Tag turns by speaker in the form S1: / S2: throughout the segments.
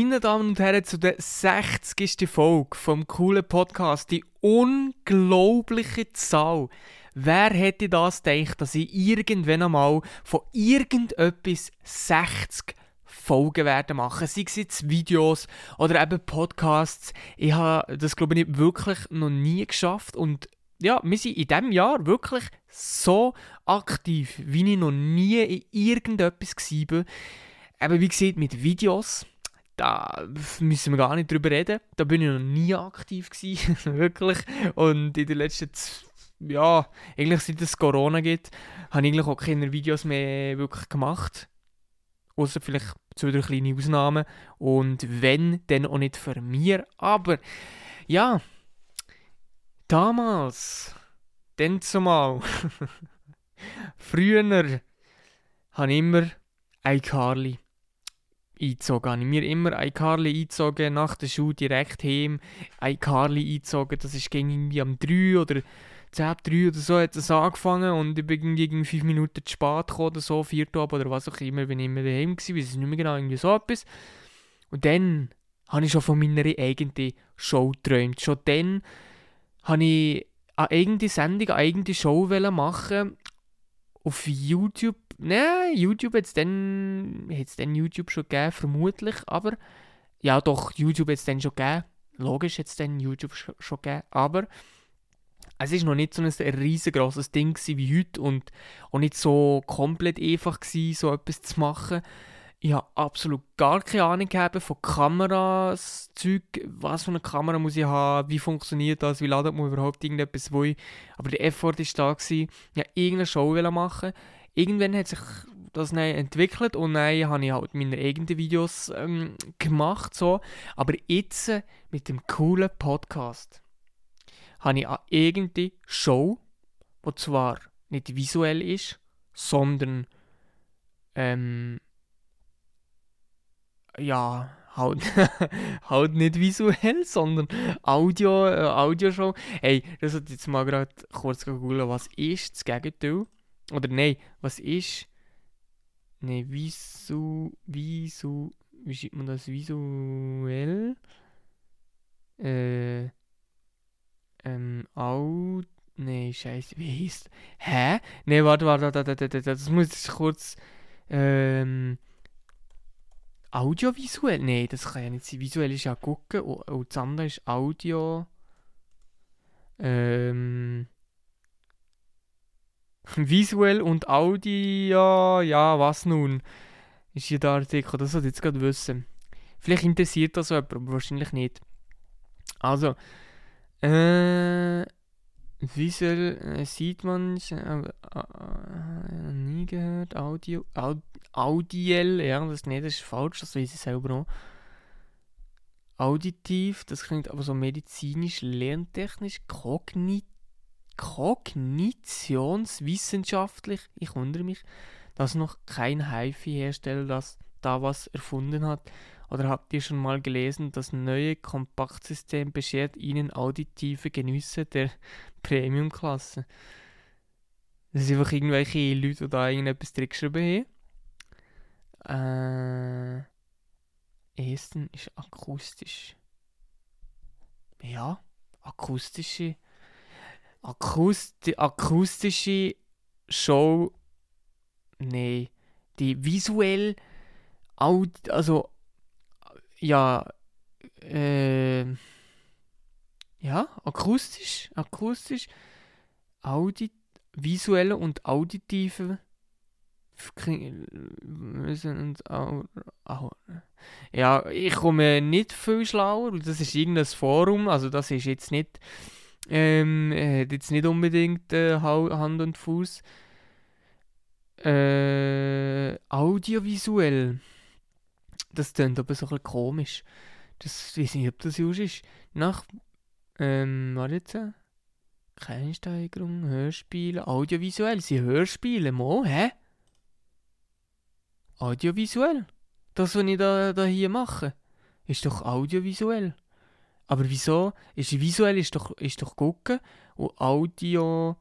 S1: Meine Damen und Herren, zu der 60. Folge vom coolen Podcast. Die unglaubliche Zahl. Wer hätte das gedacht, dass ich irgendwann einmal von irgendetwas 60 Folgen werden machen, sei es jetzt Videos oder eben Podcasts. Ich habe das, glaube ich, wirklich noch nie geschafft und ja, wir sind in diesem Jahr wirklich so aktiv, wie ich noch nie in irgendetwas war. Eben, wie gesagt, mit Videos, da müssen wir gar nicht drüber reden. Da bin ich noch nie aktiv gewesen, wirklich. Und in den letzten, ja, eigentlich seit es Corona gibt, habe ich eigentlich auch keine Videos mehr wirklich gemacht. Außer vielleicht zwei, drei kleine Ausnahmen. Und wenn, dann auch nicht für mir. Aber, ja, damals, dann zumal, früher, habe ich immer iCarly eingezogen. Habe ich mir immer iCarly eingezogen, nach der Schule direkt heim iCarly eingezogen. Das ist irgendwie am 3 oder 10 ab 3 oder so hat es angefangen und ich bin irgendwie 5 Minuten zu spät gekommen oder so, 4 Uhr oder was auch immer, bin ich immer daheim gewesen, weiß nicht mehr genau, irgendwie so etwas. Und dann habe ich schon von meiner eigenen Show geträumt. Schon dann habe ich eine eigene Sendung, eine eigene Show machen auf YouTube Nein, YouTube es dann, dann YouTube schon gegeben, vermutlich, aber ja doch, YouTube es dann schon gegeben. Logisch es dann YouTube schon, schon gegeben, aber es war noch nicht so ein riesengroßes Ding wie heute und auch nicht so komplett einfach gewesen, so etwas zu machen. Ich habe absolut gar keine Ahnung gehabt von Kameras, Zeug, was für eine Kamera muss ich haben, wie funktioniert das, wie ladet man überhaupt irgendetwas wo. Aber der Effort war da. Gewesen. Ich wollte irgendeine Show machen irgendwann hat sich das dann entwickelt und dann habe ich halt meine eigenen Videos ähm, gemacht. So. Aber jetzt äh, mit dem coolen Podcast habe ich eine eigene Show, die zwar nicht visuell ist, sondern ähm, ja, halt, halt nicht visuell, sondern Audio, äh, Audioshow. Hey, das hat jetzt mal gerade kurz googeln, was ist das Gegenteil? Oder nein, was ist. Nein, visu. Visu. Wie schreibt man das? Visuell. Äh. Ähm, Aud. Nein, scheiße, wie heißt. Hä? Nein, warte, warte, warte, warte, warte, das muss ich kurz. Ähm. Audiovisuell? Nein, das kann ja nicht sein. Visuell ist ja gucken und, und das andere ist Audio. Ähm. Visuell und Audio, ja, was nun? Ist hier der Artikel, das sollte jetzt gerade wissen. Vielleicht interessiert das jemand, aber wahrscheinlich nicht. Also, äh, visuell äh, sieht man, äh, äh, nie gehört, Audio, Aud Audiell, ja, das, nee, das ist falsch, das weiß ich selber auch. Auditiv, das klingt aber so medizinisch, lerntechnisch, kognitiv kognitionswissenschaftlich, ich wundere mich, dass noch kein HiFi-Hersteller das da was erfunden hat. Oder habt ihr schon mal gelesen, das neue Kompaktsystem beschert Ihnen auditive Genüsse der Premium-Klasse? Das sind einfach irgendwelche Leute, die da irgendetwas zurückgeschrieben haben. Äh, Essen ist akustisch. Ja, akustische Akusti akustische Show. Nee. Die visuell. Also. Ja. Äh, ja, akustisch. Akustisch. Audit, visuelle und auditive. Und, ja, ich komme nicht viel schlauer. Das ist irgendein Forum. Also, das ist jetzt nicht ähm, er hat jetzt nicht unbedingt äh, Hand und Fuß. Äh, audiovisuell. Das klingt aber so ein bisschen komisch. Das weiß nicht, ob das just ist. Nach. Ähm, warte jetzt. Keine Steigerung, Hörspiele, audiovisuell. Sie Hörspiele, Mo, hä? Audiovisuell? Das, was ich da, da hier mache, ist doch audiovisuell. Aber wieso? Ist visuell ist doch, ist doch gucken und Audio.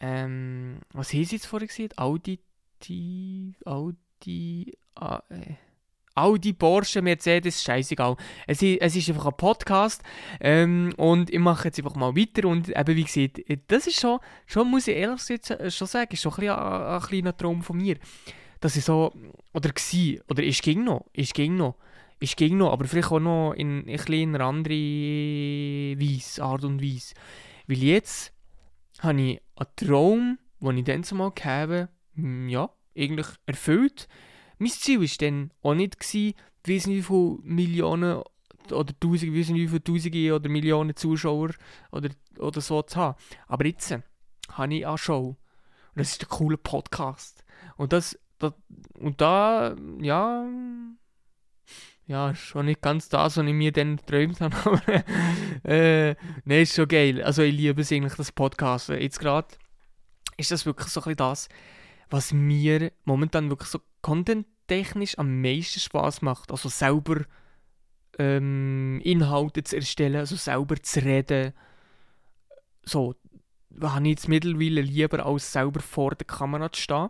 S1: Ähm, was haben Sie jetzt vorher gesagt? Auditiv. Aud, Audi, ah, äh, Audi, Porsche, Mercedes, scheißegal. Es, es ist einfach ein Podcast ähm, und ich mache jetzt einfach mal weiter und eben wie gesagt, das ist schon, schon muss ich ehrlich jetzt schon sagen, ist schon ein, ein, ein kleiner Traum von mir, dass ich so, oder war, oder ist ging noch, ist ging noch, ist ging noch, aber vielleicht auch noch in, in ein einer anderen Weise, Art und Weise. Weil jetzt habe ich einen Traum, den ich dann zumal habe, hm, ja, eigentlich erfüllt. Mein Ziel war dann auch nicht, gewesen, wie viele Millionen oder Tausende, wie viele Tausende oder Millionen Zuschauer oder, oder so zu haben. Aber jetzt äh, habe ich eine Show. Und das ist ein cooler Podcast. Und das, das und da, ja, ja, schon nicht ganz das, was ich mir dann geträumt habe, aber äh, ne, ist schon geil. Also ich liebe es eigentlich, das Podcast. Jetzt gerade ist das wirklich so ein das, was mir momentan wirklich so content-technisch am meisten Spaß macht. Also selber ähm, Inhalte zu erstellen, also selber zu reden. So, habe ich jetzt mittlerweile lieber, als selber vor der Kamera zu stehen.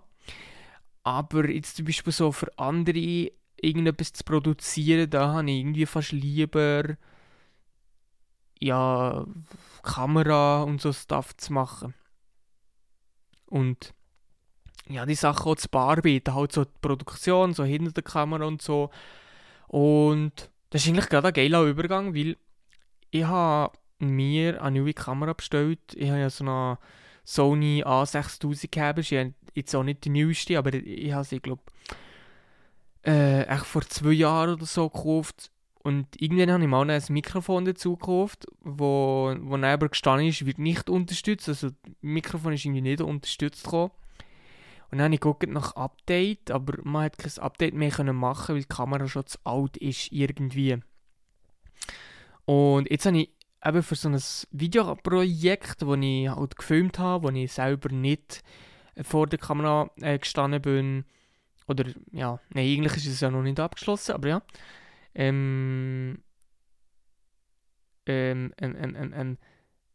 S1: Aber jetzt zum Beispiel so für andere irgendetwas zu produzieren, da habe ich irgendwie fast lieber ja, Kamera und so Stuff zu machen. Und ja, die Sachen auch zu bearbeiten, halt so die Produktion, so hinter der Kamera und so. Und das ist eigentlich gerade ein geiler Übergang, weil ich habe mir eine neue Kamera bestellt. Ich habe ja so eine Sony A6000 gehabt. Ist jetzt auch nicht die neueste, aber ich habe sie, glaube äh, echt vor zwei Jahren oder so gekauft. Und irgendwann habe ich mal ein Mikrofon dazu gekauft, wo, wo neben gestanden ist, wird nicht unterstützt. Also das Mikrofon ist irgendwie nicht unterstützt gekommen. Und dann habe ich geguckt nach Update, aber man hat kein Update mehr können machen, weil die Kamera schon zu alt ist irgendwie. Und jetzt habe ich eben für so ein Videoprojekt, das ich halt gefilmt habe, wo ich selber nicht vor der Kamera äh, gestanden bin, oder, ja, nein, eigentlich ist es ja noch nicht abgeschlossen, aber ja. Ähm, ähm, ähm, ähm, ähm,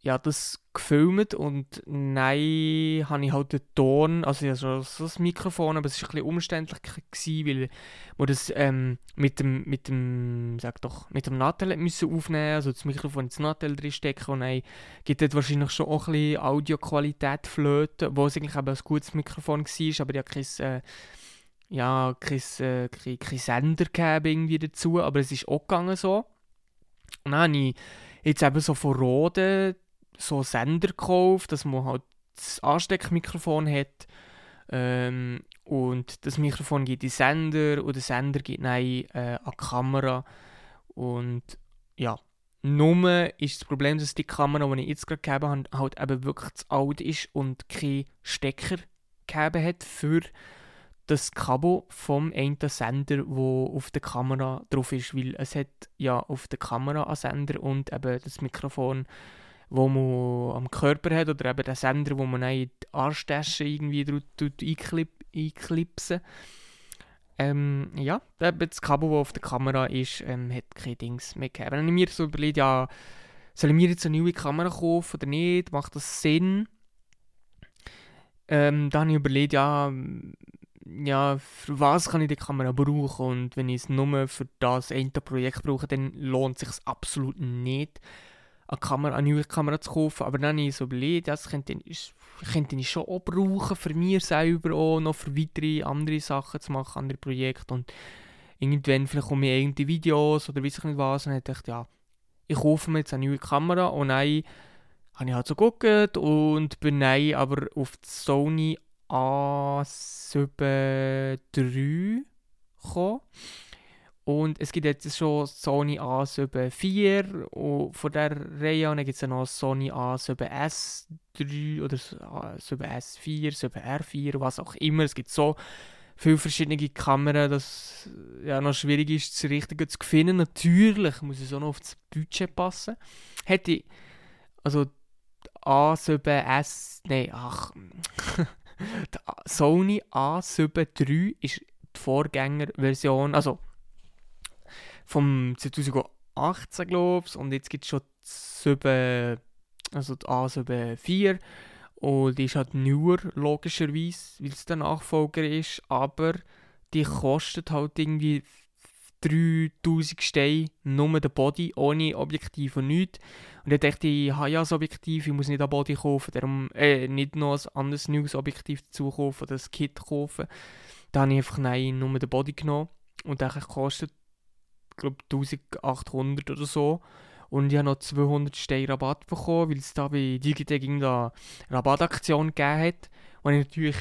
S1: ja, das gefilmt und nein, habe ich halt den Ton, also ja, so, so das Mikrofon, aber es war ein bisschen umständlich gewesen, weil wir das ähm, mit dem, mit dem, sag doch, mit dem Nattel müssen aufnehmen, also das Mikrofon ins Nattel drin stecken und dann gibt es wahrscheinlich schon auch ein bisschen Audioqualität flöten, wo es eigentlich eben ein gutes Mikrofon war, aber ja kein, äh, ja, kein, äh, kein, kein Sender gegeben irgendwie dazu, aber es ist auch gegangen so. Und dann habe ich jetzt eben so von Rode so Sender gekauft, dass man halt das Ansteckmikrofon hat. Ähm, und das Mikrofon geht in den Sender und der Sender geht nein äh, an die Kamera. Und ja, nur ist das Problem, dass die Kamera, die ich jetzt gerade gegeben habe, halt eben wirklich zu alt ist und keinen Stecker gegeben hat für das Kabel vom einen Sender, wo auf der Kamera drauf ist, weil es hat ja auf der Kamera einen Sender und eben das Mikrofon, wo man am Körper hat oder eben der Sender, wo man in die Arschtasche irgendwie einklip einklipsen. Ähm, ja, das Kabel, das auf der Kamera ist, ähm, hat keine Dings mehr gehabt. Wenn ich mir so überlege, ja, soll ich mir jetzt eine neue Kamera kaufen oder nicht, macht das Sinn? Ähm, dann habe ich überlegt, ja, ja, für was kann ich die Kamera brauchen und wenn ich es nur für das eine Projekt brauche, dann lohnt es sich absolut nicht, eine, Kamera, eine neue Kamera zu kaufen. Aber dann habe ich so überlegt, das könnte, ich, könnte ich schon auch brauchen, für mich selber auch, noch für weitere andere Sachen zu machen, andere Projekte und irgendwann vielleicht komme ich irgendeine Videos oder weiß ich nicht was und dann dachte ich, ja, ich kaufe mir jetzt eine neue Kamera und dann habe ich halt so geguckt und bin dann aber auf die Sony A7 III gekommen. Und es gibt jetzt schon Sony A7 IV von der Reihe und dann gibt es noch Sony A7S 3 oder A7S 4, 7R 4, was auch immer. Es gibt so viele verschiedene Kameras, dass es ja noch schwierig ist, das Richtige zu finden. Natürlich muss es auch noch auf das Budget passen. Hätte also A7S, nein, ach, Die Sony A7 III ist die Vorgängerversion, also vom 2018 glaube ich, und jetzt gibt es schon die 7, also die A7 IV und die ist halt newer, logischerweise, weil es der Nachfolger ist, aber die kostet halt irgendwie 3000 Steine, nur der Body, ohne Objektiv und nichts. Und ich dachte, ich habe ja das Objektiv, ich muss nicht ein Body kaufen, darum, äh, nicht noch ein anderes neues Objektiv dazu kaufen oder das Kit kaufen. Da habe ich einfach nein, nur den Body genommen und der kostet, ich glaube, 1800 oder so. Und ich habe noch 200 Steine Rabatt bekommen, weil es da bei Digitec eine Rabattaktion gegeben hat. Und ich natürlich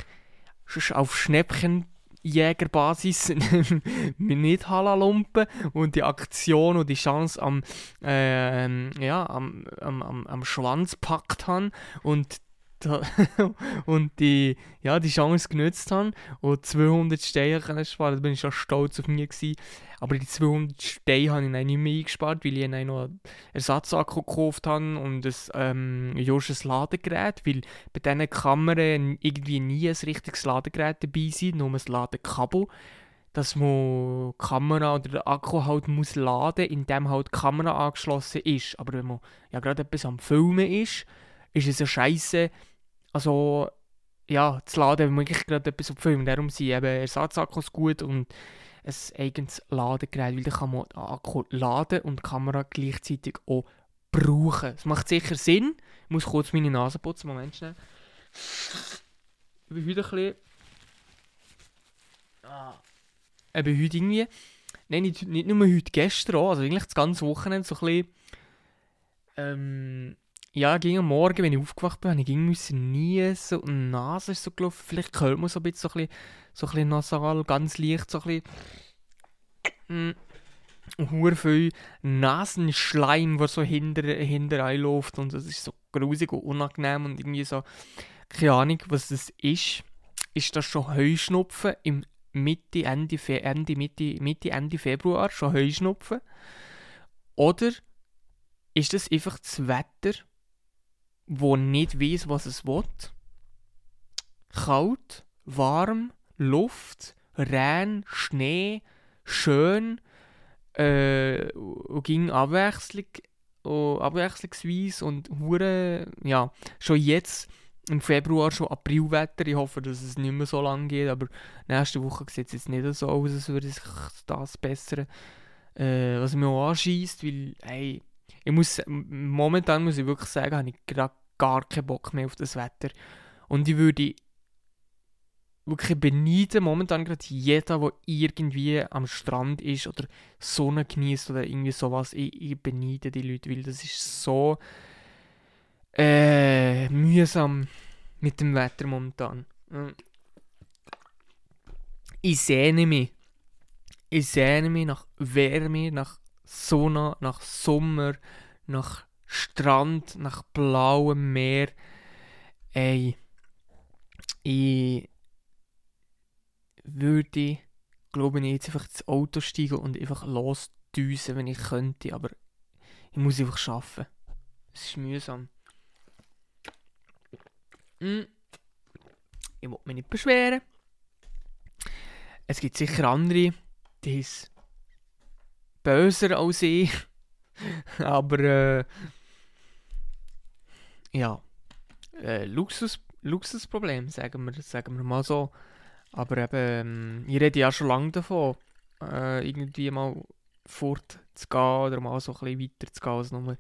S1: auf Schnäppchen Jägerbasis nicht Halalumpen und die Aktion und die Chance am, äh, ja, am, am, am, am Schwanz packt haben. Und und die, ja, die Chance genutzt haben und 200 Steine sparen. Da bin ich schon stolz auf mich gewesen. Aber die 200 Steine habe ich dann nicht mehr eingespart, weil ich dann noch einen Ersatzakku gekauft habe und ein ähm, Josches Ladegerät, weil bei diesen Kameras irgendwie nie ein richtiges Ladegerät dabei sein, nur ein Ladekabel dass man die Kamera oder der Akku halt muss laden, indem halt die Kamera angeschlossen ist. Aber wenn man ja gerade etwas am Filmen ist, ist es eine Scheiße, also ja, zu laden, wenn man gerade etwas auf Film. Darum sind eben Ersatzakkus gut und ein eigenes Ladegerät, weil dann kann man den Akku laden und die Kamera gleichzeitig auch brauchen. Es macht sicher Sinn. Ich muss kurz meine Nase putzen, Moment schnell. Ich bin heute ein bisschen... Ah. Ich bin heute irgendwie... Nein, nicht, nicht nur heute, gestern auch, also eigentlich das ganze Wochenende so ein bisschen... Ähm, ja, ging am Morgen, wenn ich aufgewacht bin, ich ging müssen nie so, die Nase ist so gelaufen, vielleicht hört man so ein bisschen, so ein bisschen, so ein bisschen nasal, ganz leicht, so ein bisschen, mm, viel Nasenschleim, der so hinter, hinter einläuft und das ist so grusig und unangenehm und irgendwie so, keine Ahnung, was das ist. Ist das schon Heuschnupfen im Mitte, Ende, Ende, Mitte, Mitte, Ende Februar, schon Heuschnupfen? Oder ist das einfach das Wetter, wo nicht weiß, was es will. Kalt, warm, Luft, Regen, Schnee, schön äh, und ging Abwechslung, und abwechslungsweise und hure, ja, schon jetzt im Februar schon Aprilwetter. Ich hoffe, dass es nicht mehr so lange geht, aber nächste Woche sieht es jetzt nicht so aus, als würde sich das bessern. Äh, was mir auch anschießt, weil, hey, ich muss, momentan muss ich wirklich sagen, habe ich gerade gar keinen Bock mehr auf das Wetter. Und ich würde wirklich beneiden, momentan gerade jeder, der irgendwie am Strand ist oder Sonne genießt oder irgendwie sowas. Ich, ich beneide die Leute, weil das ist so äh, mühsam mit dem Wetter momentan. Ich sehne mich. Ich sehne mich nach Wärme, nach Sonne, nach Sommer, nach Strand, nach blauem Meer. Ey, ich würde, glaube ich, jetzt einfach ins Auto steigen und einfach losdüsen, wenn ich könnte, aber ich muss einfach arbeiten. Es ist mühsam. Hm. Ich will mich nicht beschweren. Es gibt sicher andere, die sind böser als ich. Aber äh, ja, äh, Luxus, Luxusproblem, sagen wir, sagen wir mal so. Aber eben, ähm, ich rede ja schon lange davon, äh, irgendwie mal fortzugehen oder mal so ein bisschen weiter zu gehen als nur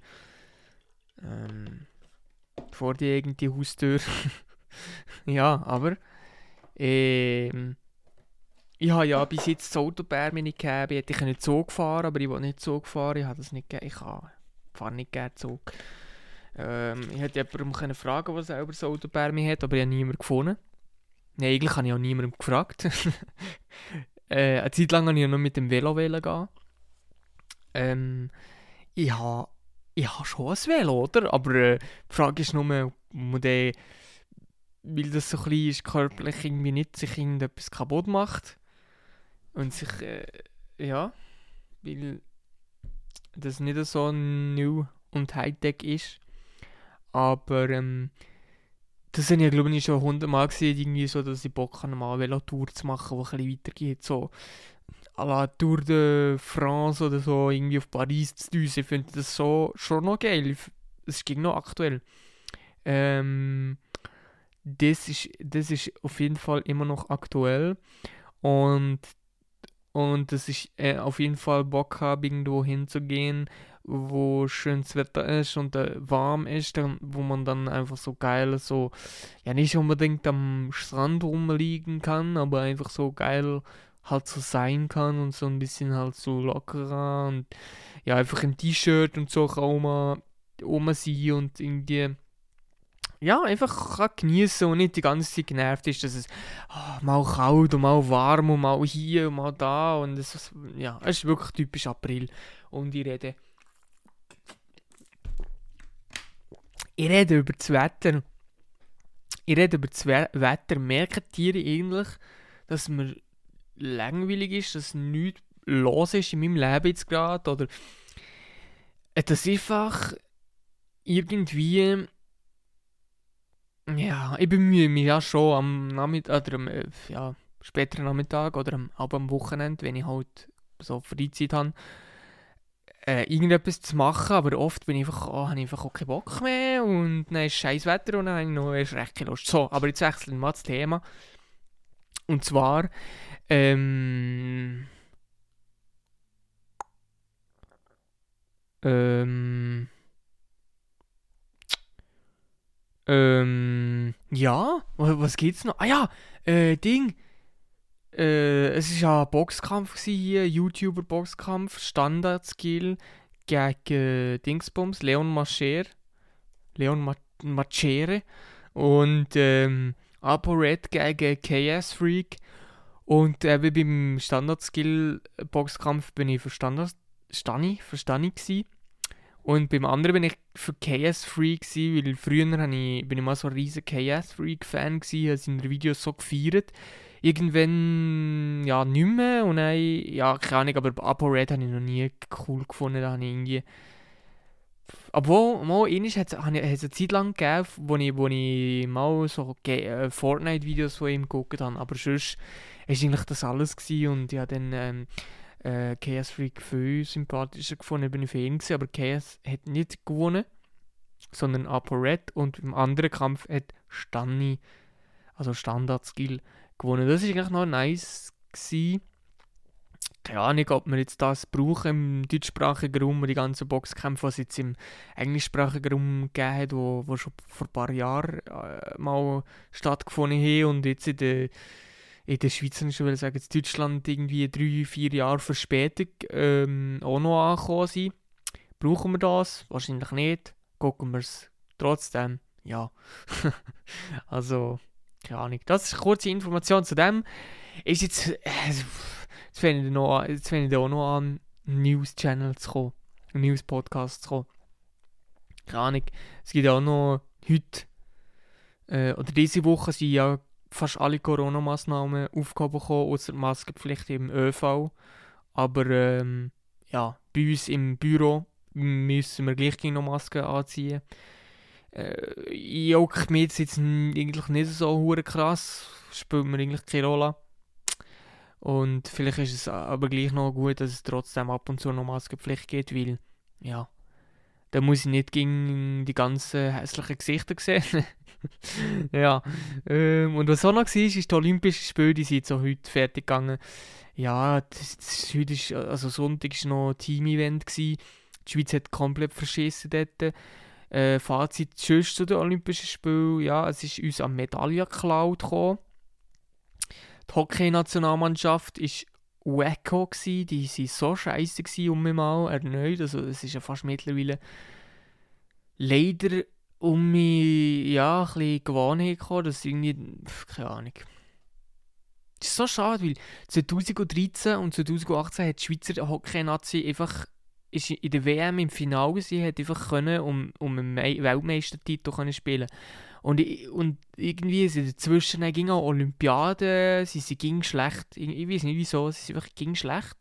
S1: ähm, vor die eigene Haustür. ja, aber ähm, ich habe ja bis jetzt das Autobär nicht gegeben. Ich hätte nicht Zug fahren, aber ich will nicht Zug fahren. Ich habe das nicht gegeben. Ich fahre nicht gerne Zug. Ähm, ich hätte jemanden können fragen, was selber das Autobär hat, aber ich habe niemanden gefunden. Nein, eigentlich habe ich auch niemanden gefragt. äh, eine Zeit lang habe ich ja noch mit dem Velo gehen. Ähm, ich habe ich habe schon ein Velo, oder? Aber äh, die Frage ist nur, ob den, weil das so klein ist, körperlich irgendwie nicht sich irgendetwas kaputt macht. Und sich, äh, ja, weil das nicht so new und Hightech ist. Aber ähm, das habe ich glaube ich schon hundertmal gesehen, irgendwie so, dass ich Bock habe, mal eine Tour zu machen, die ein bisschen weitergeht. So à la Tour de France oder so, irgendwie auf Paris zu düsen. Ich finde das so schon noch geil. Es ging noch aktuell. Ähm, das, ist, das ist auf jeden Fall immer noch aktuell. Und Und das ist äh, auf jeden Fall Bock haben, irgendwo hinzugehen, wo schönes Wetter ist und äh, warm ist, dann, wo man dann einfach so geil so, ja nicht unbedingt am Strand rumliegen kann, aber einfach so geil halt so sein kann und so ein bisschen halt so lockerer und ja einfach im T-Shirt und so auch mal rum sein und irgendwie ja, einfach kann genießen und nicht die ganze Zeit genervt ist, dass es oh, mal kalt und mal warm und mal hier und mal da und es ja, es ist wirklich typisch April und ich rede. Ich rede über das Wetter. Ich rede über das Wetter, merken Tiere eigentlich, dass mir langweilig ist, dass nichts los ist in meinem Leben jetzt gerade oder dass einfach irgendwie ja, ich bemühe mich ja schon am Nachmittag oder am äh, ja, späteren Nachmittag oder am, auch am Wochenende, wenn ich halt so Freizeit habe, äh, irgendetwas zu machen, aber oft bin ich einfach, oh, habe ich einfach auch keinen Bock mehr und dann ist scheiß Wetter und dann habe ich noch erst recht keine Lust. So, aber jetzt wechseln wir mal das Thema. Und zwar, ähm, ähm, Ähm, ja, was geht's noch? Ah ja, äh, Ding. Äh, es ist ja Boxkampf hier, YouTuber-Boxkampf, Standard-Skill gegen äh, Dingsbums, Leon Macher. Leon Ma Machere. Und ähm, ApoRed gegen KS Freak. Und äh, wie beim Standard-Skill-Boxkampf bin ich Stani, für Stani gewesen. Und beim anderen bin ich für KS-Freak, weil früher ich, bin ich mal so ein riesiger KS-Freak-Fan, habe seine Videos so gefeiert. Irgendwann, ja, nicht mehr. Und dann, ja, keine Ahnung, aber Apo Red habe ich noch nie cool gefunden. Da habe ich irgendwie... Obwohl, mal einmal hat es eine Zeit lang gegeben, wo ich, wo ich mal so äh, Fortnite-Videos von ihm geguckt habe. Aber sonst war eigentlich das alles. Gewesen. Und ja, dann... Ähm, äh, Chaos Freak viel sympathischer gefunden, bin ich für ihn gewesen, aber Chaos hat nicht gewonnen, sondern ApoRed und im anderen Kampf hat Stanni, also Standard-Skill, gewonnen. Das war eigentlich noch nice. Gewesen. Keine Ahnung, ob wir jetzt das brauchen im deutschsprachigen Raum, die ganzen Boxkämpfe, was es jetzt im englischsprachigen Raum gegeben hat, wo, wo schon vor ein paar Jahren äh, mal stattgefunden haben und jetzt in der in der Schweiz, ich will sagen, in Deutschland irgendwie drei, vier Jahre Verspätung ähm, auch noch angekommen sind. Brauchen wir das? Wahrscheinlich nicht. Gucken wir es trotzdem. Ja. also, keine Ahnung. Das ist eine kurze Information zu dem. Ist jetzt. Äh, jetzt fände ich, ich auch noch an, News-Channel zu kommen. News-Podcast zu kommen. Keine Ahnung. Es gibt auch noch heute. Äh, oder diese Woche sind ja fast alle Corona-Massnahmen aufgehoben bekommen, außer die Maskenpflicht im ÖV. Aber ähm, ja, bei uns im Büro müssen wir gleich noch Masken anziehen. Äh, juckt mir jetzt eigentlich nicht so hure krass, spielt mir eigentlich keine Rolle. Und vielleicht ist es aber gleich noch gut, dass es trotzdem ab und zu noch Maskenpflicht gibt, weil ja, da muss ich nicht gegen die ganzen hässlichen Gesichter sehen. ja. Ähm, und was auch noch war, ist die Olympischen Spiele, die sind so heute fertig gegangen. Ja, das, das, heute ist, also Sonntag war noch ein Team-Event. Die Schweiz hat komplett verschissen dort. Äh, Fazit sonst zu den Olympischen Spielen. Ja, es ist uns an Medaillen geklaut gekommen. Die Hockey-Nationalmannschaft war wacko gsi, die waren so scheiße um mich mal erneut, also es ist ja fast mittlerweile leider um mich ja, ein bisschen Gewohnheit gekommen, dass irgendwie, keine Ahnung. Das ist so schade, weil 2013 und 2018 hat die Schweizer Hockey-Nazi einfach ist in der WM im Finale sie hat einfach können um, um einen Weltmeistertitel spielen und, und irgendwie sind dazwischen ging auch Olympiade, sie, sie ging schlecht, ich, ich weiß nicht wieso, sie sind einfach ging schlecht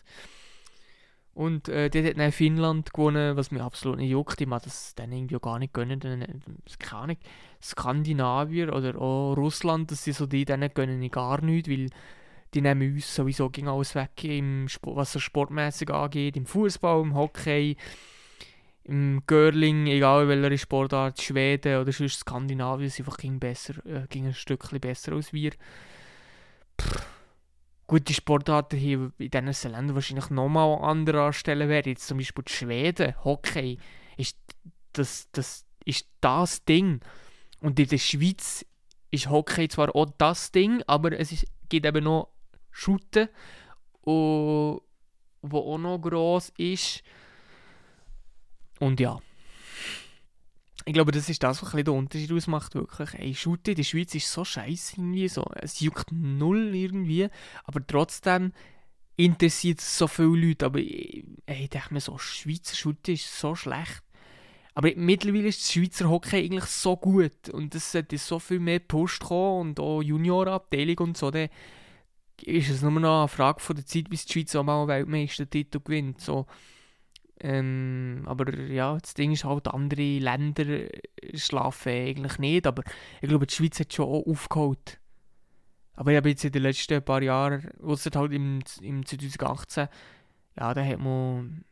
S1: und äh, dort hat dann Finnland gewonnen, was mir absolut nicht juckt. Ich mag das dann irgendwie gar nicht gönnen. Dann, keine Ahnung, Skandinavier oder auch Russland, das sind so die, denen gönnen ich gar nicht, weil die nehmen uns sowieso gegen alles weg, im Sport, was so sportmäßig angeht, im Fußball, im Hockey, im Curling, egal welche Sportart, Schweden oder sonst Skandinavien sind einfach ging besser, äh, ging ein Stückchen besser als wir. Pff gute Sportarten hier in diesen Ländern wahrscheinlich nochmal an anderer Stelle wären. Jetzt zum Beispiel die Schweden, Hockey, ist das, das, ist das Ding. Und in der Schweiz ist Hockey zwar auch das Ding, aber es ist, gibt eben noch Shooten, wo auch noch gross ist. Und ja. Ich glaube, das ist das, was den Unterschied ausmacht, wirklich. Ey, Shooten in Schweiz ist so scheiße irgendwie, so. Es juckt null irgendwie, aber trotzdem interessiert es so viele Leute. Aber ey, ich denke mir so, Schweizer Shooten ist so schlecht. Aber mittlerweile ist das Schweizer Hockey eigentlich so gut und es sollte so viel mehr Push kommen und auch Juniorabteilung und so, dann ist es nur noch eine Frage von der Zeit, bis die Schweiz auch mal Weltmeistertitel gewinnt. So. Ähm, aber ja, das Ding ist halt, andere Länder schlafen eigentlich nicht, aber ich glaube, die Schweiz hat schon auch aufgeholt. Aber ich habe jetzt in den letzten paar Jahren, außer halt im, im 2018, ja, da hat man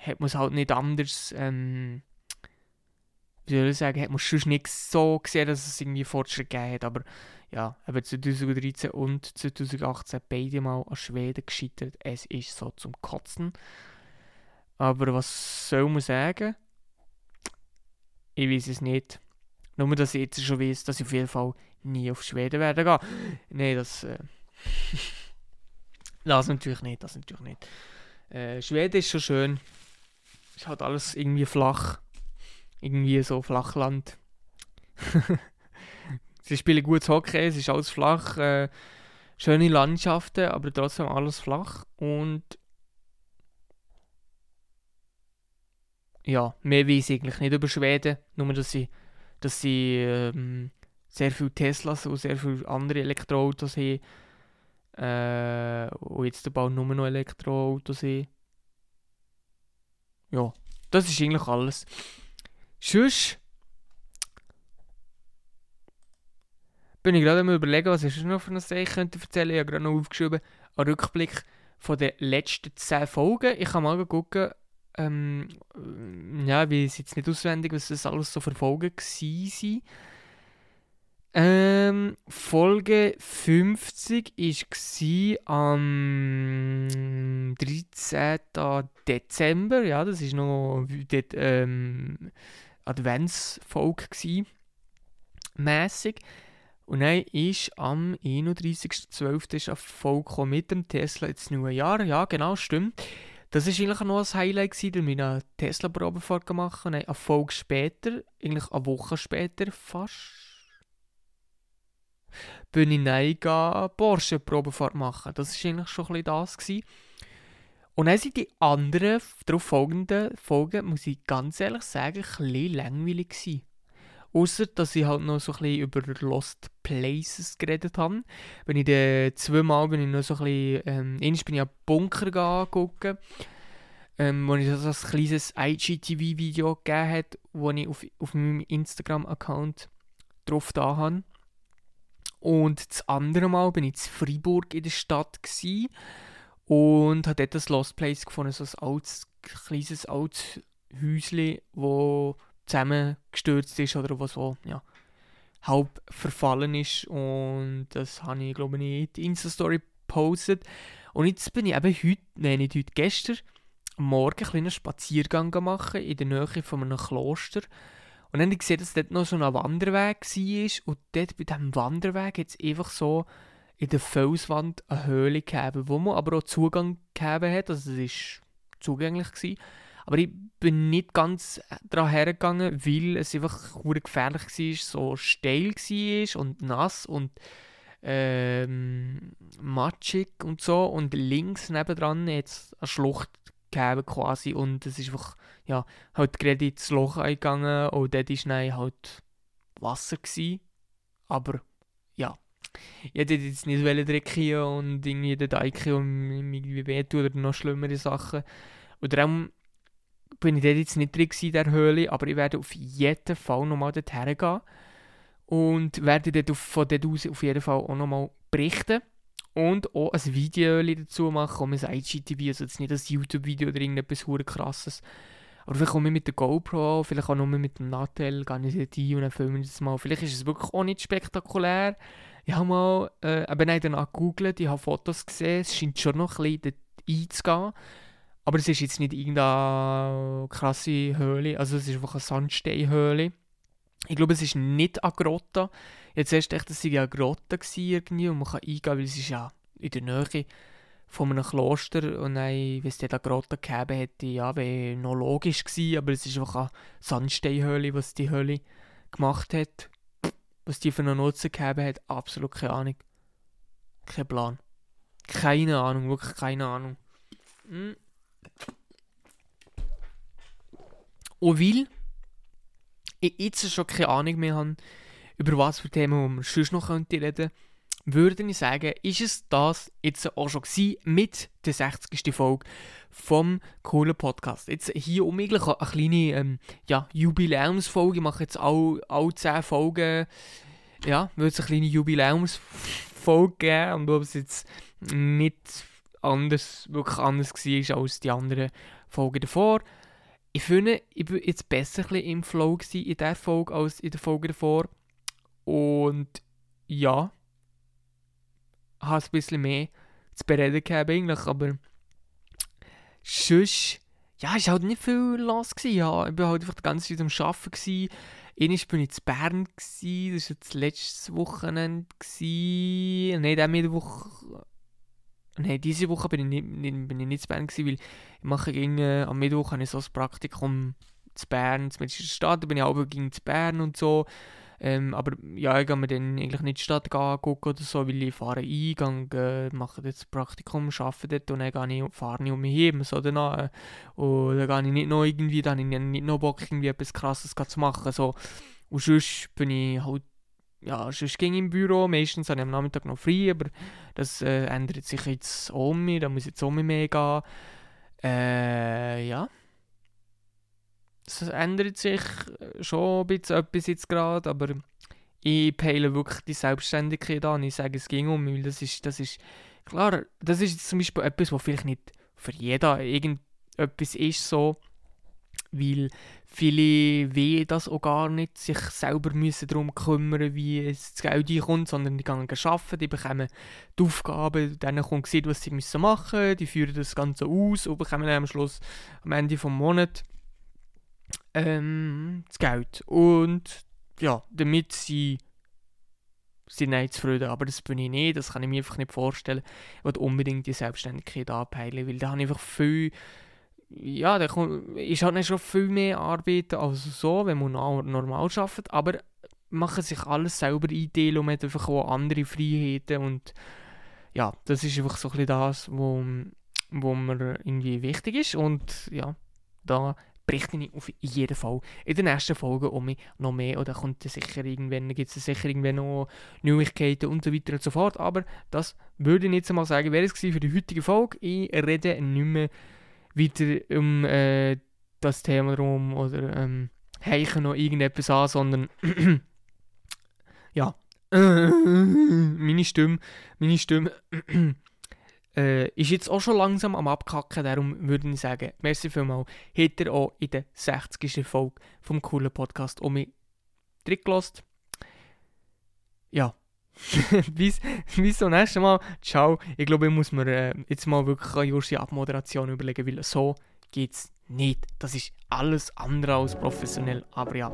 S1: hat man es halt nicht anders, ähm, wie soll ich sagen, hat man schon nicht so gesehen, dass es irgendwie Fortschritt gegeben hat, aber ja, eben 2013 und 2018 beide mal an Schweden gescheitert, es ist so zum Kotzen. Aber was soll man sagen? Ich weiß es nicht. Nur, dass ich jetzt schon weiß, dass ich auf jeden Fall nie auf Schweden werde gehen. Nein, das... Äh, das natürlich nicht, das natürlich nicht. Äh, Schweden ist schon schön ist halt alles irgendwie flach. Irgendwie so Flachland. Sie spielen gutes Hockey, es ist alles flach. Äh, schöne Landschaften, aber trotzdem alles flach. Und ja, mehr weiß ich eigentlich nicht über Schweden. Nur, dass sie, dass sie ähm, sehr viele Teslas und sehr viele andere Elektroautos haben. Äh, und jetzt bald nur noch Elektroautos haben. Ja, das ist eigentlich alles. Sonst bin ich gerade am überlegen, was ich noch für eine könnte erzählen. Ich habe gerade noch aufgeschrieben, einen Rückblick von den letzten 10 Folgen. Ich kann mal gucken, ähm, ja, ich weiß jetzt nicht auswendig, was das alles so für Folgen waren. Ähm, Folge 50 war am 13. Dezember. Ja, das war noch die ähm, Adventsfolge. Mäßig. Und dann ist am 31.12. eine Folge mit dem Tesla ins neue Jahr. Ja, genau, stimmt. Das war eigentlich noch ein Highlight, gewesen, wir eine Tesla-Probefahrt gemacht und eine Folge später, eigentlich eine Woche später fast, bin ich nein Porsche Probefahrt machen. Das war eigentlich schon ein bisschen das. Gewesen. Und dann sind die anderen darauf folgenden Folgen, muss ich ganz ehrlich sagen, ein bisschen langweilig gewesen. Ausser, dass ich halt noch so ein bisschen über Lost Places geredet habe. Bin ich dann zweimal bin ich noch so ein bisschen, ähm, bin ich an Bunker angucken, ähm, wo ich so ein kleines IGTV-Video gegeben hat, wo ich auf, auf meinem Instagram-Account drauf da habe. Und das andere Mal bin ich in Freiburg in der Stadt gewesen und habe dort ein Lost Place gefunden, so ein altes, kleines altes Häuschen, das zusammengestürzt ist oder was so, ja, halb verfallen ist. Und das habe ich, glaube ich, in die Insta-Story gepostet. Und jetzt bin ich eben heute, nein, nicht heute, gestern, Morgen einen Spaziergang machen in der Nähe von einem Kloster. Und dann habe ich gesehen, dass dort noch so ein Wanderweg war. Und dort bei diesem Wanderweg hat es einfach so in der Felswand eine Höhle gegeben, wo man aber auch Zugang gegeben hat. Also es war zugänglich. Gewesen. Aber ich bin nicht ganz daran hergegangen, weil es einfach gefährlich war, so steil war und nass und ähm, matschig und so. Und links nebendran es eine Schlucht gegeben quasi und es ist einfach ja, halt gerade ins Loch eingegangen und dort war dann halt Wasser. Gewesen. Aber ja, ich hätte jetzt nicht dreckig und irgendwie den Deichen und irgendwie wehtun oder noch schlimmere Sachen. Und darum bin ich dort jetzt nicht drin in der Höhle, aber ich werde auf jeden Fall nochmal dorthin gehen und werde dort auf, von dort aus auf jeden Fall auch nochmal berichten und auch ein Video dazu machen, um ein IGTV, also jetzt nicht ein YouTube-Video oder irgendetwas krasses, oder vielleicht komme ich mit der GoPro, vielleicht auch nur mit dem Nattel, gehe ich dort ein und dann filme ich das mal. Vielleicht ist es wirklich auch nicht spektakulär. Ich habe mal, äh, eben danach gegoogelt, ich habe Fotos gesehen, es scheint schon noch ein bisschen einzugehen. Aber es ist jetzt nicht irgendeine krasse Höhle, also es ist einfach eine Sandsteinhöhle. Ich glaube, es ist nicht eine Grotte. Jetzt erst echt, es eine Grotte war irgendwie und man kann eingehen, weil es ist ja in der Nähe von einem Kloster und dann, wenn es dort eine Grotte gegeben hätte, ja, wäre noch logisch gewesen, aber es ist einfach eine Sandsteinhöhle, was die Höhle gemacht hat. Was die für einen Nutzen gegeben hat, absolut keine Ahnung. Kein Plan. Keine Ahnung, wirklich keine Ahnung. Hm. Und weil ich jetzt schon keine Ahnung mehr habe, über was für Themen wir sonst noch reden könnte, würde ich sagen, ist es das jetzt auch schon gewesen mit der 60. Folge vom coolen Podcast. Jetzt hier eigentlich eine kleine ähm, ja, Jubiläumsfolge. Ich mache jetzt alle, alle 10 Folgen, ja, würde es eine kleine Jubiläumsfolge geben und ob es jetzt nicht anders, wirklich anders war als die anderen Folgen davor ich finde, ich war jetzt besser im Flow in dieser Folge als in der Folge davor. Und ja, habe ein bisschen mehr zu bereden gehabt eigentlich, aber sonst, ja, es war halt nicht viel los. Ja. Ich war halt einfach die ganze Zeit am Arbeiten. Gewesen. Einmal war ich in Bern, das war das letzte Wochenende. Gewesen. Nein, der Mittwoch Nein, diese Woche bin ich nicht, bin ich nicht in Bern gewesen, weil ich mache gegen, äh, am Mittwoch habe ich so ein Praktikum zu Bern, zum in der Stadt, da bin ich auch gegen zu Bern und so. Ähm, aber ja, ich gehe mir dann eigentlich nicht die Stadt angucken oder so, weil ich fahre ein, gehe, äh, mache das Praktikum, arbeite dort und dann ich, fahre ich um mich heim, so danach. Und dann gehe ich nicht noch irgendwie, dann habe ich nicht noch Bock, irgendwie etwas Krasses zu machen, so. Und sonst bin ich halt ja, sonst ging ich im Büro. Meistens habe ich am Nachmittag noch frei, aber das äh, ändert sich jetzt um mich. Da muss ich jetzt um mich mehr gehen. Äh, ja. Es ändert sich schon ein bisschen etwas jetzt gerade, aber ich peile wirklich die Selbstständigkeit an. Ich sage, es ging um mich, weil das ist, das ist, klar, das ist zum Beispiel etwas, was vielleicht nicht für jeden irgendetwas ist so, weil viele weh das auch gar nicht, sich selber müssen darum kümmern, wie es das Geld reinkommt, sondern die gehen arbeiten, die bekommen die Aufgaben, dann kommt sieht, was sie müssen machen müssen, die führen das Ganze aus und bekommen am Schluss, am Ende des Monats, ähm, das Geld. Und ja, damit sie sind nicht zufrieden, aber das bin ich nicht, das kann ich mir einfach nicht vorstellen. Ich will unbedingt die Selbstständigkeit anpeilen, weil da habe ich einfach viel ja, da ist halt nicht schon viel mehr Arbeit als so, wenn man normal arbeitet, aber machen sich alles selber einteilen und man hat einfach auch andere Freiheiten und ja, das ist einfach so ein bisschen das, wo, wo mir irgendwie wichtig ist. Und ja, da berichte ich auf jeden Fall in der nächsten Folge um mich noch mehr. Oder kommt sicher irgendwann, gibt es sicher irgendwann noch Neuigkeiten und so weiter und so fort, aber das würde ich jetzt mal sagen, wäre es für die heutige Folge. Ich rede nicht mehr weiter um äh, das Thema rum oder ähm, heichen noch irgendetwas an, sondern ja, meine Stimme, meine Stimme äh, ist jetzt auch schon langsam am Abkacken, darum würde ich sagen, merci vielmals, hat er auch in der 60. Folge vom coolen Podcast um mich drin. Ja, bis, bis zum nächsten Mal. Ciao. Ich glaube, ich muss mir äh, jetzt mal wirklich eine Jussi Abmoderation überlegen, weil so geht es nicht. Das ist alles andere als professionell. Aber ja.